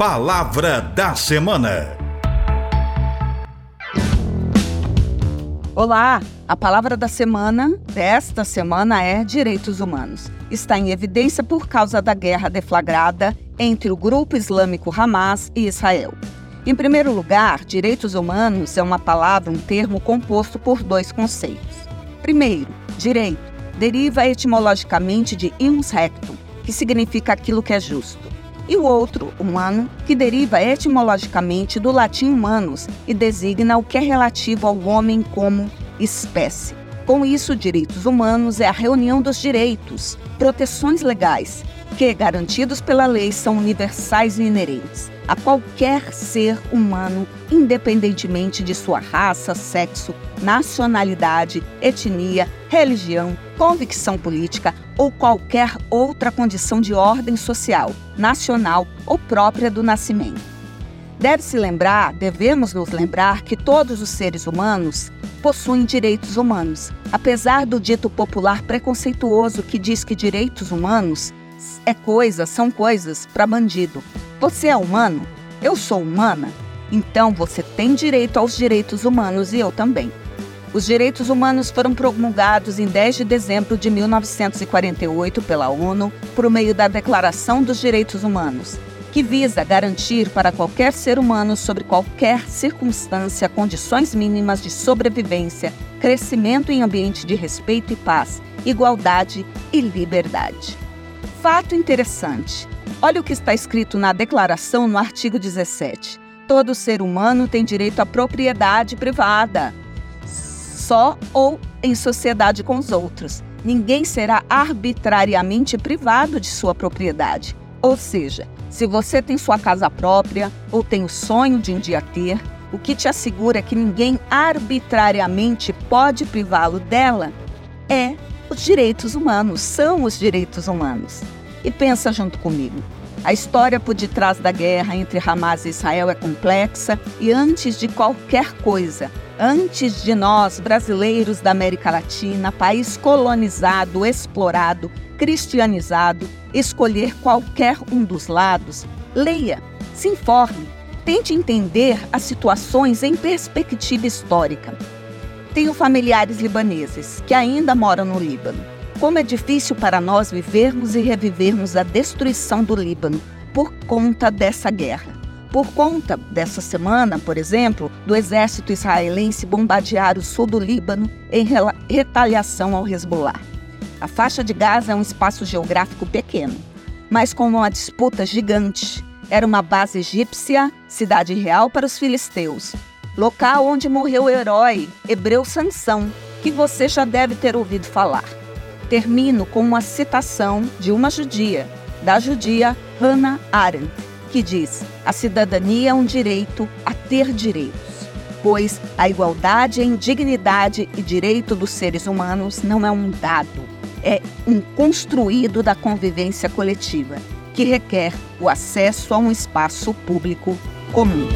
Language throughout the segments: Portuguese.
Palavra da Semana. Olá, a palavra da semana desta semana é direitos humanos. Está em evidência por causa da guerra deflagrada entre o grupo islâmico Hamas e Israel. Em primeiro lugar, direitos humanos é uma palavra, um termo composto por dois conceitos. Primeiro, direito deriva etimologicamente de ius rectum, que significa aquilo que é justo. E o outro, humano, que deriva etimologicamente do latim humanus e designa o que é relativo ao homem como espécie. Com isso, direitos humanos é a reunião dos direitos, proteções legais, que, garantidos pela lei, são universais e inerentes a qualquer ser humano, independentemente de sua raça, sexo, nacionalidade, etnia, religião, convicção política ou qualquer outra condição de ordem social, nacional ou própria do nascimento. Deve-se lembrar, devemos nos lembrar que todos os seres humanos possuem direitos humanos, apesar do dito popular preconceituoso que diz que direitos humanos é coisa, são coisas para bandido. Você é humano? Eu sou humana? Então você tem direito aos direitos humanos e eu também. Os direitos humanos foram promulgados em 10 de dezembro de 1948 pela ONU por meio da Declaração dos Direitos Humanos, que visa garantir para qualquer ser humano, sobre qualquer circunstância, condições mínimas de sobrevivência, crescimento em ambiente de respeito e paz, igualdade e liberdade. Fato interessante. Olha o que está escrito na declaração no artigo 17. Todo ser humano tem direito à propriedade privada, só ou em sociedade com os outros. Ninguém será arbitrariamente privado de sua propriedade. Ou seja, se você tem sua casa própria ou tem o sonho de um dia ter, o que te assegura que ninguém arbitrariamente pode privá-lo dela é os direitos humanos, são os direitos humanos. E pensa junto comigo. A história por detrás da guerra entre Hamas e Israel é complexa e antes de qualquer coisa, antes de nós, brasileiros da América Latina, país colonizado, explorado, cristianizado, escolher qualquer um dos lados, leia, se informe, tente entender as situações em perspectiva histórica. Tenho familiares libaneses que ainda moram no Líbano. Como é difícil para nós vivermos e revivermos a destruição do Líbano por conta dessa guerra. Por conta dessa semana, por exemplo, do exército israelense bombardear o sul do Líbano em retaliação ao Hezbollah. A faixa de Gaza é um espaço geográfico pequeno, mas com uma disputa gigante. Era uma base egípcia, cidade real para os filisteus, local onde morreu o herói hebreu Sansão, que você já deve ter ouvido falar. Termino com uma citação de uma judia, da judia Hannah Arendt, que diz: A cidadania é um direito a ter direitos, pois a igualdade, a indignidade e direito dos seres humanos não é um dado, é um construído da convivência coletiva, que requer o acesso a um espaço público comum.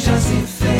chama